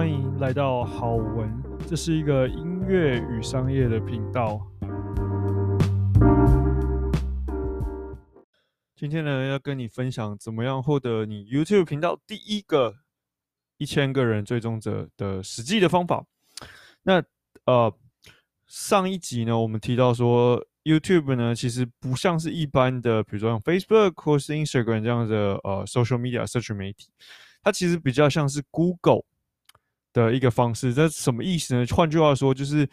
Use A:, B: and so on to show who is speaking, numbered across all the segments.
A: 欢迎来到好文，这是一个音乐与商业的频道。今天呢，要跟你分享怎么样获得你 YouTube 频道第一个一千个人追踪者的实际的方法。那呃，上一集呢，我们提到说 YouTube 呢，其实不像是一般的，比如说像 Facebook 或是 Instagram 这样的呃 social media 社群媒体，它其实比较像是 Google。的一个方式，这什么意思呢？换句话说，就是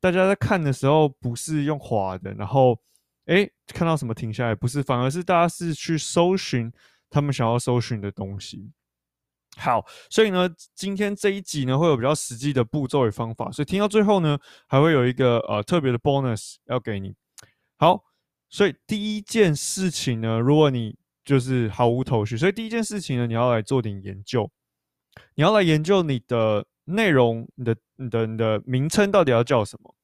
A: 大家在看的时候不是用滑的，然后诶看到什么停下来，不是，反而是大家是去搜寻他们想要搜寻的东西。好，所以呢，今天这一集呢会有比较实际的步骤与方法，所以听到最后呢，还会有一个呃特别的 bonus 要给你。好，所以第一件事情呢，如果你就是毫无头绪，所以第一件事情呢，你要来做点研究。你要来研究你的内容，你的、你的、你的名称到底要叫什么？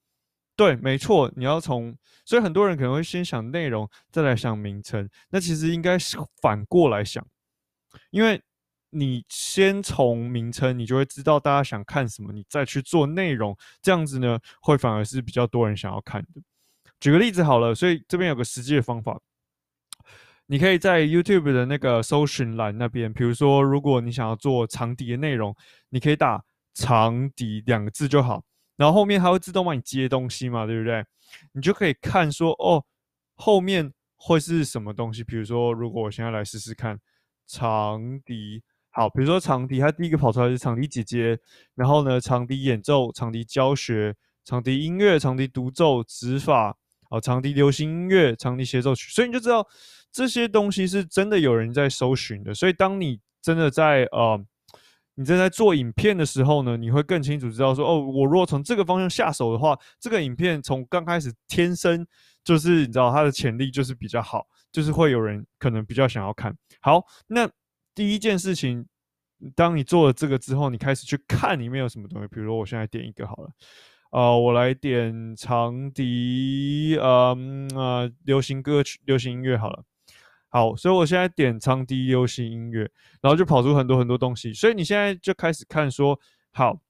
A: 对，没错，你要从，所以很多人可能会先想内容，再来想名称。那其实应该是反过来想，因为你先从名称，你就会知道大家想看什么，你再去做内容，这样子呢，会反而是比较多人想要看的。举个例子好了，所以这边有个实际的方法。你可以在 YouTube 的那个搜寻栏那边，比如说，如果你想要做长笛的内容，你可以打“长笛”两个字就好，然后后面它会自动帮你接东西嘛，对不对？你就可以看说，哦，后面会是什么东西？比如说，如果我现在来试试看长笛，好，比如说长笛，它第一个跑出来是长笛姐姐，然后呢，长笛演奏、长笛教学、长笛音乐、长笛独奏、指法，哦，长笛流行音乐、长笛协奏曲，所以你就知道。这些东西是真的有人在搜寻的，所以当你真的在呃，你正在做影片的时候呢，你会更清楚知道说，哦，我如果从这个方向下手的话，这个影片从刚开始天生就是你知道它的潜力就是比较好，就是会有人可能比较想要看。好，那第一件事情，当你做了这个之后，你开始去看里面有什么东西，比如说我现在点一个好了，呃，我来点长笛，嗯啊、流行歌曲、流行音乐好了。好，所以我现在点长笛流行音乐，然后就跑出很多很多东西。所以你现在就开始看说，好，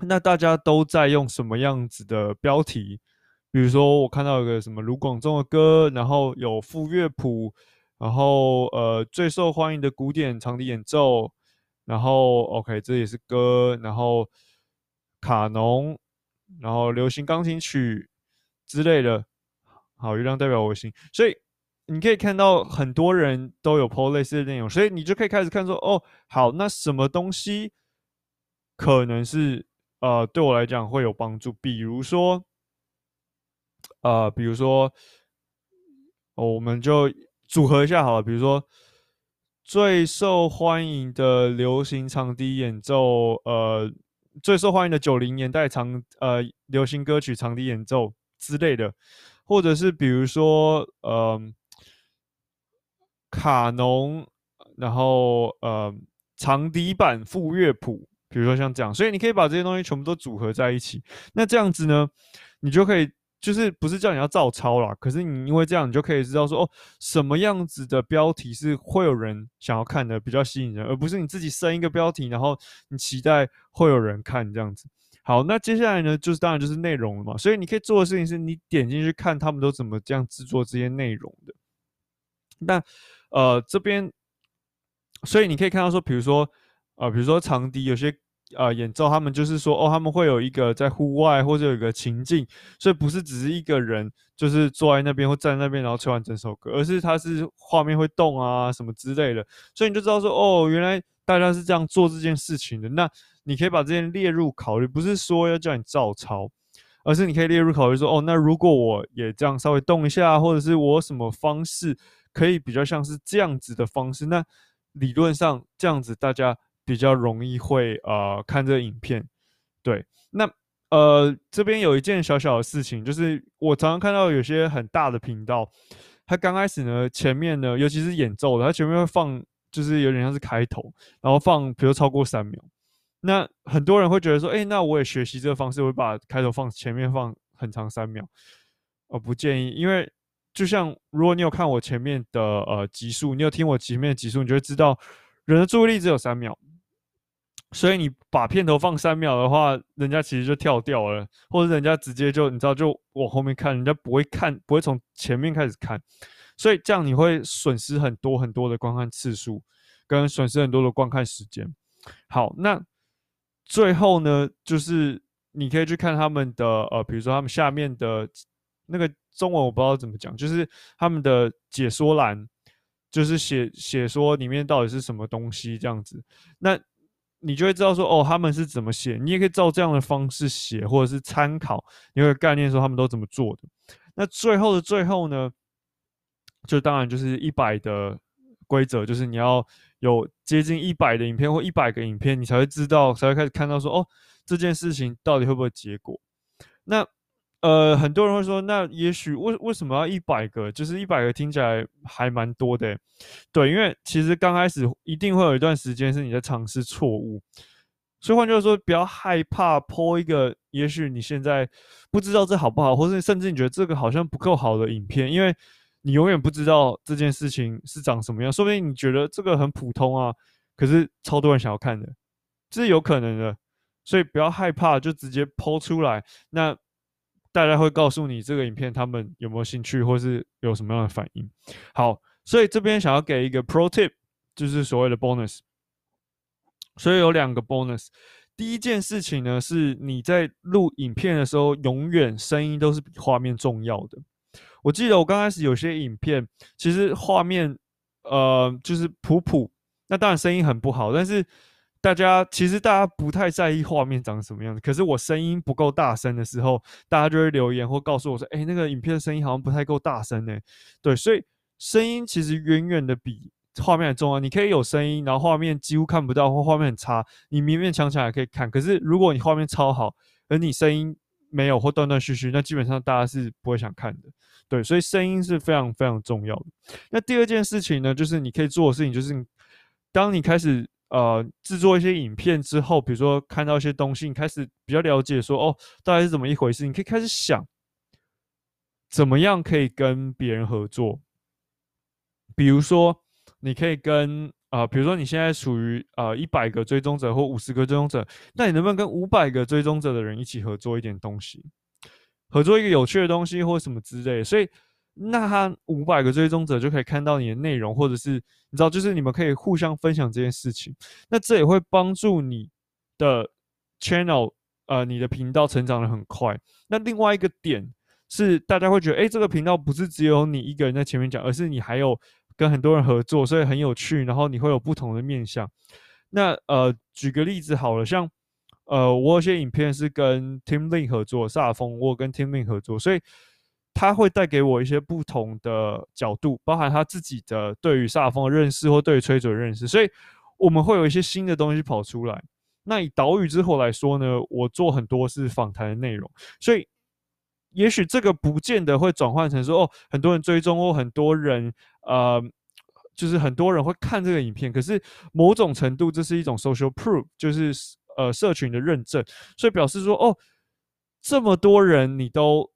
A: 那大家都在用什么样子的标题？比如说我看到有个什么卢广仲的歌，然后有副乐谱，然后呃最受欢迎的古典长笛演奏，然后 OK 这也是歌，然后卡农，然后流行钢琴曲之类的。好，月亮代表我心，所以。你可以看到很多人都有 po 类似的内容，所以你就可以开始看说，哦，好，那什么东西可能是呃对我来讲会有帮助？比如说，呃，比如说，哦，我们就组合一下好了，比如说最受欢迎的流行长笛演奏，呃，最受欢迎的九零年代长呃流行歌曲长笛演奏之类的，或者是比如说，嗯、卡农，然后呃，长笛版副乐谱，比如说像这样，所以你可以把这些东西全部都组合在一起。那这样子呢，你就可以，就是不是叫你要照抄啦，可是你因为这样，你就可以知道说，哦，什么样子的标题是会有人想要看的，比较吸引人，而不是你自己生一个标题，然后你期待会有人看这样子。好，那接下来呢，就是当然就是内容了嘛。所以你可以做的事情是你点进去看他们都怎么这样制作这些内容的。那呃，这边，所以你可以看到说，比如说，呃，比如说长笛有些呃演奏，他们就是说，哦，他们会有一个在户外或者有一个情境，所以不是只是一个人就是坐在那边或站在那边，然后吹完整首歌，而是它是画面会动啊什么之类的，所以你就知道说，哦，原来大家是这样做这件事情的。那你可以把这些列入考虑，不是说要叫你照抄，而是你可以列入考虑说，哦，那如果我也这样稍微动一下，或者是我什么方式。可以比较像是这样子的方式，那理论上这样子大家比较容易会呃看这个影片，对。那呃这边有一件小小的事情，就是我常常看到有些很大的频道，它刚开始呢前面呢，尤其是演奏的，它前面会放就是有点像是开头，然后放比如超过三秒。那很多人会觉得说，哎，那我也学习这个方式，我把开头放前面放很长三秒，我不建议，因为。就像如果你有看我前面的呃集数，你有听我前面的集数，你就会知道人的注意力只有三秒，所以你把片头放三秒的话，人家其实就跳掉了，或者人家直接就你知道就往后面看，人家不会看，不会从前面开始看，所以这样你会损失很多很多的观看次数，跟损失很多的观看时间。好，那最后呢，就是你可以去看他们的呃，比如说他们下面的那个中文我不知道怎么讲，就是他们的解说栏。就是写写说里面到底是什么东西这样子，那你就会知道说哦，他们是怎么写，你也可以照这样的方式写，或者是参考，你有概念说他们都怎么做的。那最后的最后呢，就当然就是一百的规则，就是你要有接近一百的影片或一百个影片，你才会知道，才会开始看到说哦，这件事情到底会不会结果。那呃，很多人会说，那也许为为什么要一百个？就是一百个听起来还蛮多的，对，因为其实刚开始一定会有一段时间是你在尝试错误，所以换句话说，不要害怕 po 一个，也许你现在不知道这好不好，或是甚至你觉得这个好像不够好的影片，因为你永远不知道这件事情是长什么样，说不定你觉得这个很普通啊，可是超多人想要看的，这是有可能的，所以不要害怕，就直接 po 出来，那。大家会告诉你这个影片他们有没有兴趣，或是有什么样的反应。好，所以这边想要给一个 pro tip，就是所谓的 bonus。所以有两个 bonus。第一件事情呢，是你在录影片的时候，永远声音都是比画面重要的。我记得我刚开始有些影片，其实画面呃就是普普，那当然声音很不好，但是。大家其实大家不太在意画面长什么样子，可是我声音不够大声的时候，大家就会留言或告诉我说：“哎、那个影片的声音好像不太够大声呢。”对，所以声音其实远远的比画面还重要。你可以有声音，然后画面几乎看不到，或画面很差，你勉勉强强还可以看。可是如果你画面超好，而你声音没有或断断续续，那基本上大家是不会想看的。对，所以声音是非常非常重要的。那第二件事情呢，就是你可以做的事情，就是当你开始。呃，制作一些影片之后，比如说看到一些东西，你开始比较了解说，哦，大概是怎么一回事？你可以开始想，怎么样可以跟别人合作？比如说，你可以跟啊、比如说你现在属于呃一百个追踪者或五十个追踪者，那你能不能跟五百个追踪者的人一起合作一点东西？合作一个有趣的东西或什么之类的，所以。那他五百个追踪者就可以看到你的内容，或者是你知道，就是你们可以互相分享这件事情。那这也会帮助你的 channel，呃，你的频道成长得很快。那另外一个点是，大家会觉得，诶，这个频道不是只有你一个人在前面讲，而是你还有跟很多人合作，所以很有趣。然后你会有不同的面向。那呃，举个例子好了，像呃，我有些影片是跟 Tim Link 合作，萨尔丰，我跟 Tim Link 合作，所以。他会带给我一些不同的角度，包含他自己的对于萨风的认识或对于吹嘴的认识，所以我们会有一些新的东西跑出来。那以岛屿之火来说呢，我做很多是访谈的内容，所以也许这个不见得会转换成说哦，很多人追踪或很多人呃，就是很多人会看这个影片，可是某种程度这是一种 social proof，就是呃社群的认证，所以表示说哦，这么多人你都。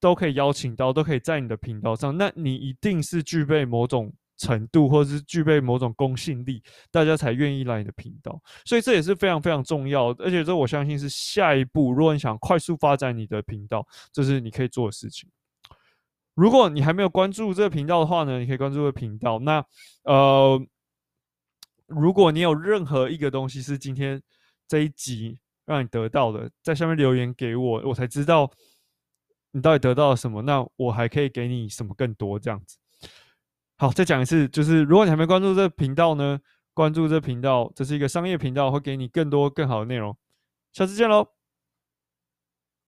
A: 都可以邀请到，都可以在你的频道上，那你一定是具备某种程度，或者是具备某种公信力，大家才愿意来你的频道。所以这也是非常非常重要，而且这我相信是下一步，如果你想快速发展你的频道，这是你可以做的事情。如果你还没有关注这个频道的话呢，你可以关注这个频道。那呃，如果你有任何一个东西是今天这一集让你得到的，在下面留言给我，我才知道。你到底得到了什么？那我还可以给你什么更多？这样子。好，再讲一次，就是如果你还没关注这个频道呢，关注这频道，这是一个商业频道，会给你更多更好的内容。下次见喽。